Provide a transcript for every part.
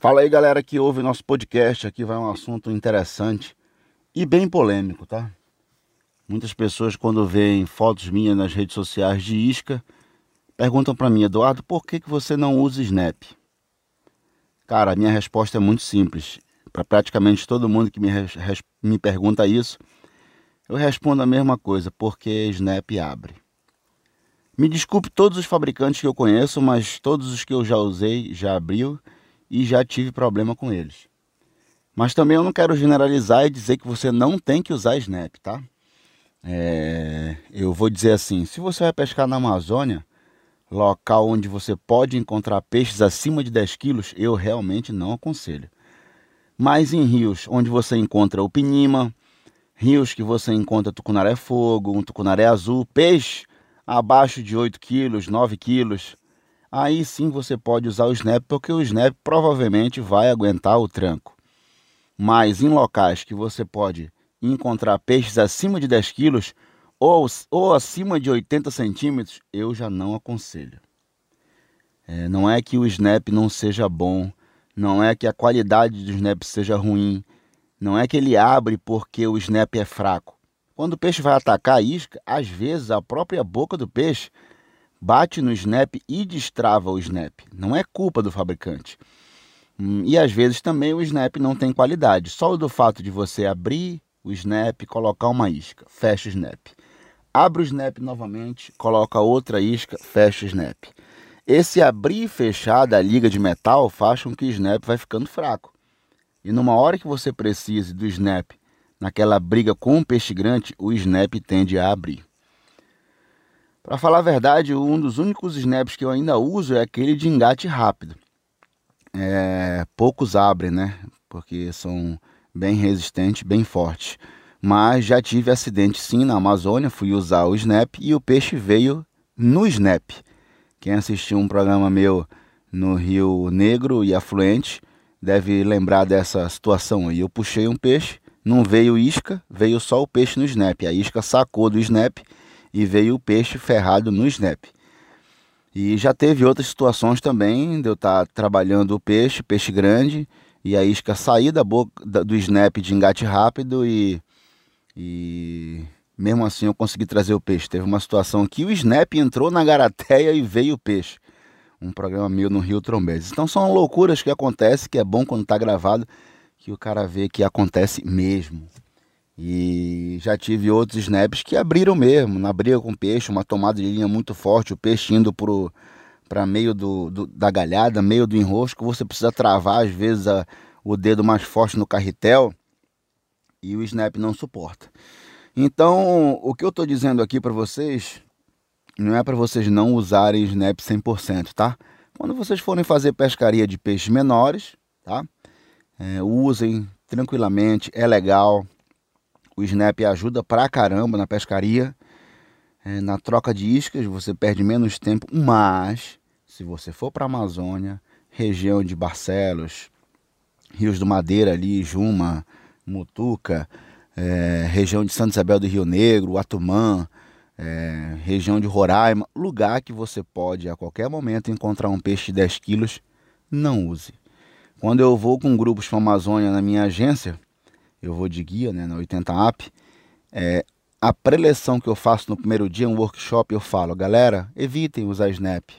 Fala aí, galera que ouve nosso podcast. Aqui vai um assunto interessante e bem polêmico, tá? Muitas pessoas, quando veem fotos minhas nas redes sociais de isca, perguntam para mim, Eduardo, por que, que você não usa Snap? Cara, a minha resposta é muito simples. Para praticamente todo mundo que me, me pergunta isso, eu respondo a mesma coisa, porque Snap abre. Me desculpe todos os fabricantes que eu conheço, mas todos os que eu já usei já abriu e já tive problema com eles. Mas também eu não quero generalizar e dizer que você não tem que usar Snap, tá? É, eu vou dizer assim: se você vai pescar na Amazônia, local onde você pode encontrar peixes acima de 10 quilos, eu realmente não aconselho. Mas em rios onde você encontra o pinima, rios que você encontra tucunaré fogo, um tucunaré azul, peixe abaixo de 8 quilos, 9 quilos, aí sim você pode usar o snap, porque o snap provavelmente vai aguentar o tranco. Mas em locais que você pode encontrar peixes acima de 10 quilos ou, ou acima de 80 centímetros, eu já não aconselho. É, não é que o snap não seja bom, não é que a qualidade do snap seja ruim, não é que ele abre porque o snap é fraco. Quando o peixe vai atacar a isca, às vezes a própria boca do peixe bate no snap e destrava o snap. Não é culpa do fabricante. Hum, e às vezes também o snap não tem qualidade. Só do fato de você abrir o snap, colocar uma isca, fecha o snap. Abre o snap novamente, coloca outra isca, fecha o snap. Esse abrir e fechar da liga de metal faz com que o snap vai ficando fraco. E numa hora que você precise do snap, naquela briga com o peixe grande, o snap tende a abrir. Para falar a verdade, um dos únicos snaps que eu ainda uso é aquele de engate rápido. É, poucos abrem, né? Porque são bem resistentes, bem fortes. Mas já tive acidente sim na Amazônia, fui usar o snap e o peixe veio no snap. Quem assistiu um programa meu no Rio Negro e Afluente deve lembrar dessa situação aí. Eu puxei um peixe, não veio isca, veio só o peixe no snap. A isca sacou do snap e veio o peixe ferrado no snap. E já teve outras situações também de eu estar tá trabalhando o peixe, peixe grande, e a isca sair da boca do snap de engate rápido e, e mesmo assim eu consegui trazer o peixe. Teve uma situação que o snap entrou na garateia e veio o peixe. Um programa meu no Rio Trombeses. Então são loucuras que acontecem, que é bom quando está gravado, que o cara vê que acontece mesmo. E já tive outros snaps que abriram mesmo, na briga com o peixe, uma tomada de linha muito forte, o peixe indo para meio do, do, da galhada, meio do enrosco, você precisa travar às vezes a, o dedo mais forte no carretel e o snap não suporta. Então, o que eu estou dizendo aqui para vocês não é para vocês não usarem snap 100%, tá? Quando vocês forem fazer pescaria de peixes menores, tá? É, usem tranquilamente, é legal o Snap ajuda pra caramba na pescaria. É, na troca de iscas você perde menos tempo, mas se você for para a Amazônia, região de Barcelos, Rios do Madeira ali, Juma, Mutuca, é, região de Santa Isabel do Rio Negro, Atumã, é, região de Roraima, lugar que você pode a qualquer momento encontrar um peixe de 10 quilos, não use. Quando eu vou com grupos para a Amazônia na minha agência, eu vou de guia, né, na 80 App, é, a preleção que eu faço no primeiro dia, um workshop, eu falo, galera, evitem usar Snap.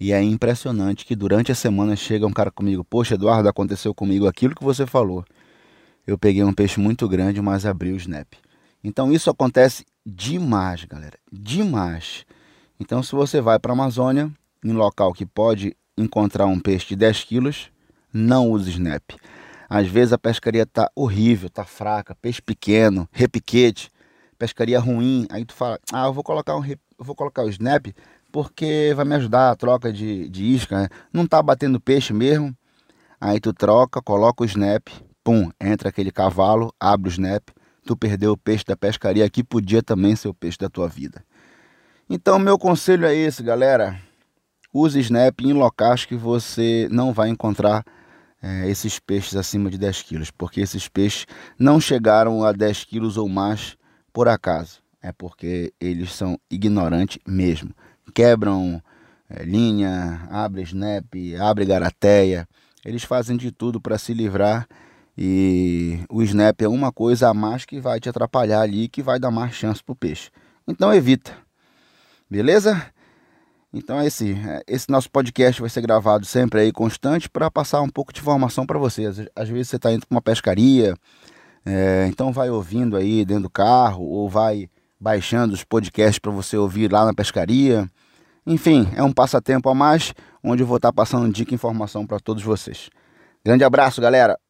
E é impressionante que durante a semana chega um cara comigo, poxa, Eduardo, aconteceu comigo aquilo que você falou. Eu peguei um peixe muito grande, mas abri o Snap. Então isso acontece demais, galera, demais. Então se você vai para a Amazônia, em local que pode encontrar um peixe de 10 quilos, não use Snap. Às vezes a pescaria tá horrível, tá fraca, peixe pequeno, repiquete, pescaria ruim. Aí tu fala, ah, eu vou colocar um, eu vou colocar o snap porque vai me ajudar a troca de, de isca. Né? Não tá batendo peixe mesmo. Aí tu troca, coloca o snap, pum, entra aquele cavalo, abre o snap, tu perdeu o peixe da pescaria que podia também ser o peixe da tua vida. Então meu conselho é esse, galera. Use snap em locais que você não vai encontrar é, esses peixes acima de 10 quilos, porque esses peixes não chegaram a 10 quilos ou mais por acaso, é porque eles são ignorantes mesmo. Quebram é, linha, abre snap, abre garateia, eles fazem de tudo para se livrar e o snap é uma coisa a mais que vai te atrapalhar ali, que vai dar mais chance pro peixe. Então evita. Beleza? Então é esse, esse nosso podcast vai ser gravado sempre aí constante para passar um pouco de informação para vocês. Às vezes você está indo para uma pescaria, é, então vai ouvindo aí dentro do carro ou vai baixando os podcasts para você ouvir lá na pescaria. Enfim, é um passatempo a mais onde eu vou estar tá passando dica e informação para todos vocês. Grande abraço, galera!